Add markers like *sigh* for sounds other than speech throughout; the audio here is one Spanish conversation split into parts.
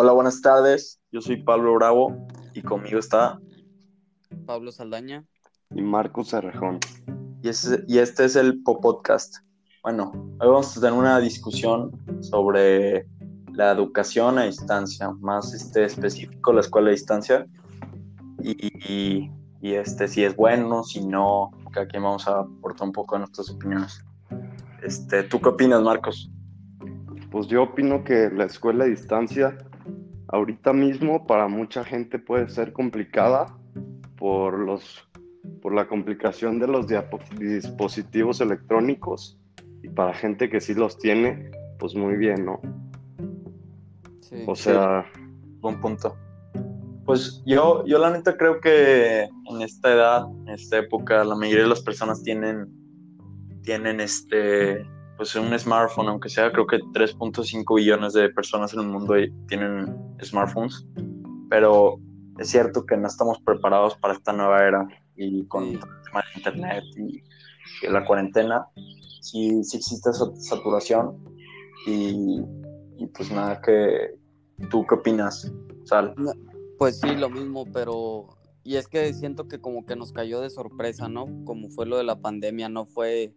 Hola, buenas tardes. Yo soy Pablo Bravo y conmigo está. Pablo Saldaña. Y Marcos Cerrejón. Y, y este es el Podcast. Bueno, hoy vamos a tener una discusión sobre la educación a distancia, más este específico la escuela a distancia. Y, y, este, si es bueno, si no, que aquí vamos a aportar un poco de nuestras opiniones. Este, ¿Tú qué opinas, Marcos? Pues yo opino que la escuela a distancia ahorita mismo para mucha gente puede ser complicada por los por la complicación de los dispositivos electrónicos y para gente que sí los tiene, pues muy bien, ¿no? Sí, o sea, buen punto. Pues yo, yo la neta creo que en esta edad, en esta época, la mayoría de las personas tienen, tienen este, pues un smartphone, aunque sea creo que 3.5 billones de personas en el mundo tienen smartphones, pero es cierto que no estamos preparados para esta nueva era y con el tema de internet y, la cuarentena, sí, sí existe saturación y, pues nada, que ¿tú qué opinas, Sal? pues sí, lo mismo, pero y es que siento que como que nos cayó de sorpresa, ¿no? Como fue lo de la pandemia, no fue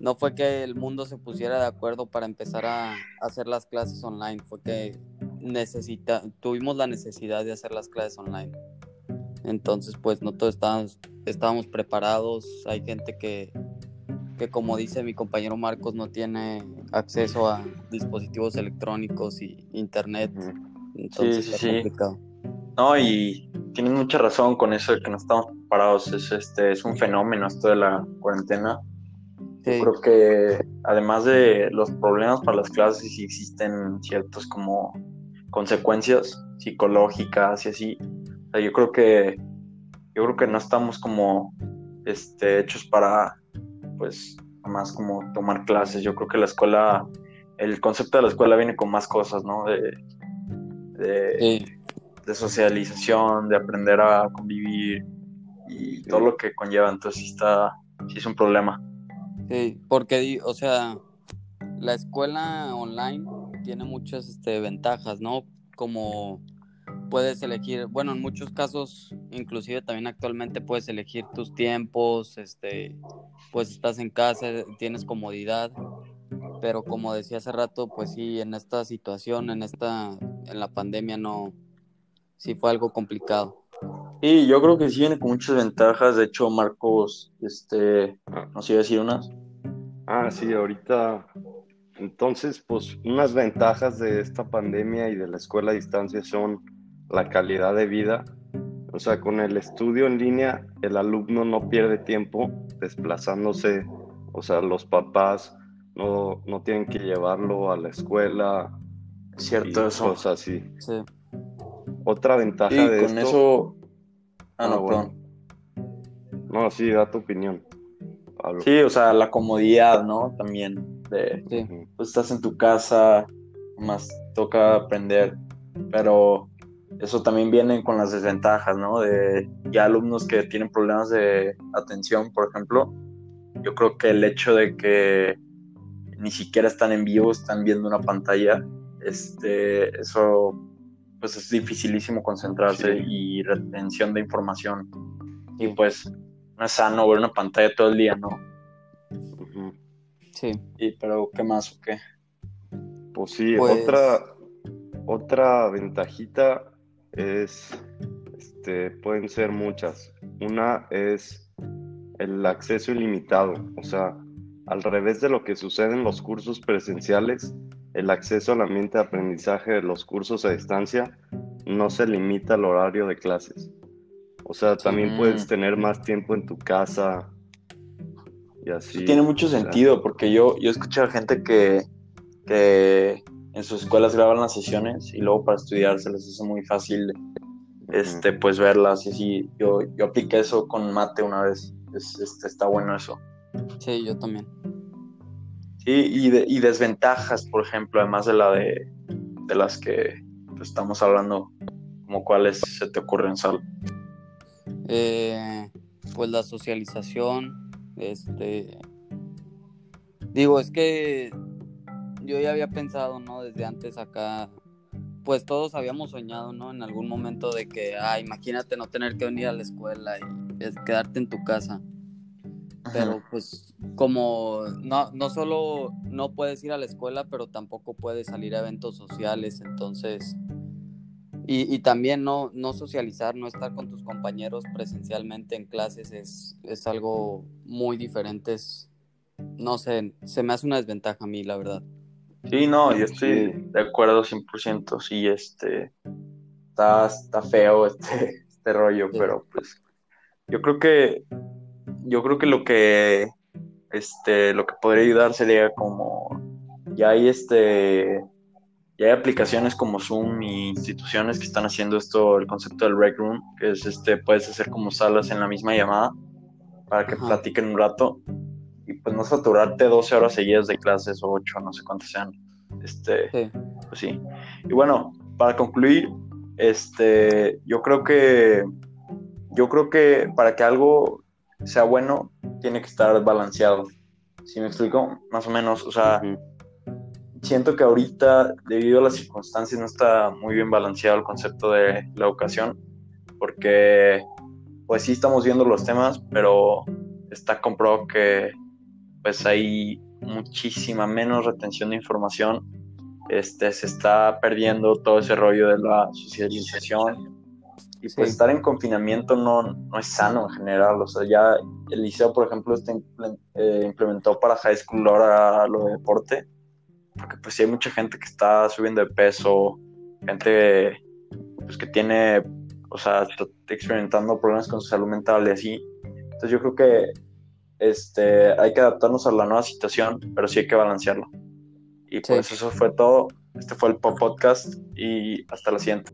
no fue que el mundo se pusiera de acuerdo para empezar a hacer las clases online, fue que necesita, tuvimos la necesidad de hacer las clases online. Entonces, pues no todos estábamos, estábamos preparados. Hay gente que, que, como dice mi compañero Marcos, no tiene acceso a dispositivos electrónicos y internet. Entonces, sí, sí. complicado. No, y tienes mucha razón con eso de que no estamos preparados. Es, este, es un fenómeno esto de la cuarentena creo que además de los problemas para las clases, existen ciertas como consecuencias psicológicas y así. yo creo que yo creo que no estamos como este, hechos para pues más como tomar clases. Yo creo que la escuela, el concepto de la escuela viene con más cosas, ¿no? De, de, socialización, de aprender a convivir y todo lo que conlleva. Entonces sí está, sí es un problema. Sí, porque, o sea, la escuela online tiene muchas este, ventajas, ¿no? Como puedes elegir, bueno, en muchos casos, inclusive también actualmente puedes elegir tus tiempos, este, pues estás en casa, tienes comodidad, pero como decía hace rato, pues sí, en esta situación, en esta, en la pandemia no, sí fue algo complicado. Y yo creo que sí viene con muchas ventajas. De hecho, Marcos, este, nos iba a decir unas. Ah, sí, ahorita. Entonces, pues unas ventajas de esta pandemia y de la escuela a distancia son la calidad de vida. O sea, con el estudio en línea, el alumno no pierde tiempo desplazándose. O sea, los papás no, no tienen que llevarlo a la escuela. Cierto, eso. Cosas así. Sí. Otra ventaja de con eso Ah, no, ah, perdón. No, sí, da tu opinión. Sí, o sea, la comodidad, ¿no? También. De, pues estás en tu casa, más toca aprender, pero eso también viene con las desventajas, ¿no? De ya alumnos que tienen problemas de atención, por ejemplo. Yo creo que el hecho de que ni siquiera están en vivo, están viendo una pantalla, este, eso pues es dificilísimo concentrarse y retención de información. Y pues no es sano ver una pantalla todo el día, ¿no? Sí. Y, pero, ¿qué más o qué? Pues sí, pues otra, otra ventajita es, este, pueden ser muchas. Una es el acceso ilimitado, o sea, al revés de lo que sucede en los cursos presenciales, el acceso al ambiente de aprendizaje de los cursos a distancia no se limita al horario de clases. O sea, también puedes tener más tiempo en tu casa y así. tiene mucho sentido porque yo, yo escuché a gente que, que en sus escuelas graban las sesiones y luego para estudiar se les hace muy fácil este, pues verlas y así. Yo, yo apliqué eso con mate una vez. este, está bueno eso. Sí, yo también. Sí, y, desventajas, por ejemplo, además de la de, las que pues, estamos hablando, como cuáles se te ocurren, Sal. Eh, pues la socialización, este, digo, es que yo ya había pensado, ¿no? Desde antes acá, pues todos habíamos soñado, ¿no? En algún momento de que, ah, imagínate no tener que venir a la escuela y quedarte en tu casa. Pero pues como no, no solo no puedes ir a la escuela, pero tampoco puedes salir a eventos sociales, entonces... Y, y también no, no socializar, no estar con tus compañeros presencialmente en clases es, es algo muy diferente. no sé, se me hace una desventaja a mí, la verdad. Sí, no, yo estoy de acuerdo 100%, sí, este, está, está feo este, *laughs* este rollo, pero pues yo creo que yo creo que lo que este lo que podría ayudar sería como ya hay este ya hay aplicaciones como Zoom y instituciones que están haciendo esto el concepto del rec room que es este puedes hacer como salas en la misma llamada para que platiquen un rato y pues no saturarte 12 horas seguidas de clases o 8 no sé cuántas sean este pues sí y bueno para concluir este yo creo que yo creo que para que algo sea bueno, tiene que estar balanceado. Si me explico? Más o menos, o sea, siento que ahorita, debido a las circunstancias, no está muy bien balanceado el concepto de la educación, porque pues sí estamos viendo los temas, pero está comprobado que pues hay muchísima menos retención de información, este, se está perdiendo todo ese rollo de la socialización, y pues estar en confinamiento no, no es sano en general. O sea, ya el liceo, por ejemplo, este eh, implementó para high school ahora lo de deporte. Porque pues sí hay mucha gente que está subiendo de peso, gente pues, que tiene, o sea, está experimentando problemas con su salud mental y así. Entonces yo creo que este, hay que adaptarnos a la nueva situación, pero sí hay que balancearlo. Y pues eso fue todo. Este fue el podcast y hasta la siguiente.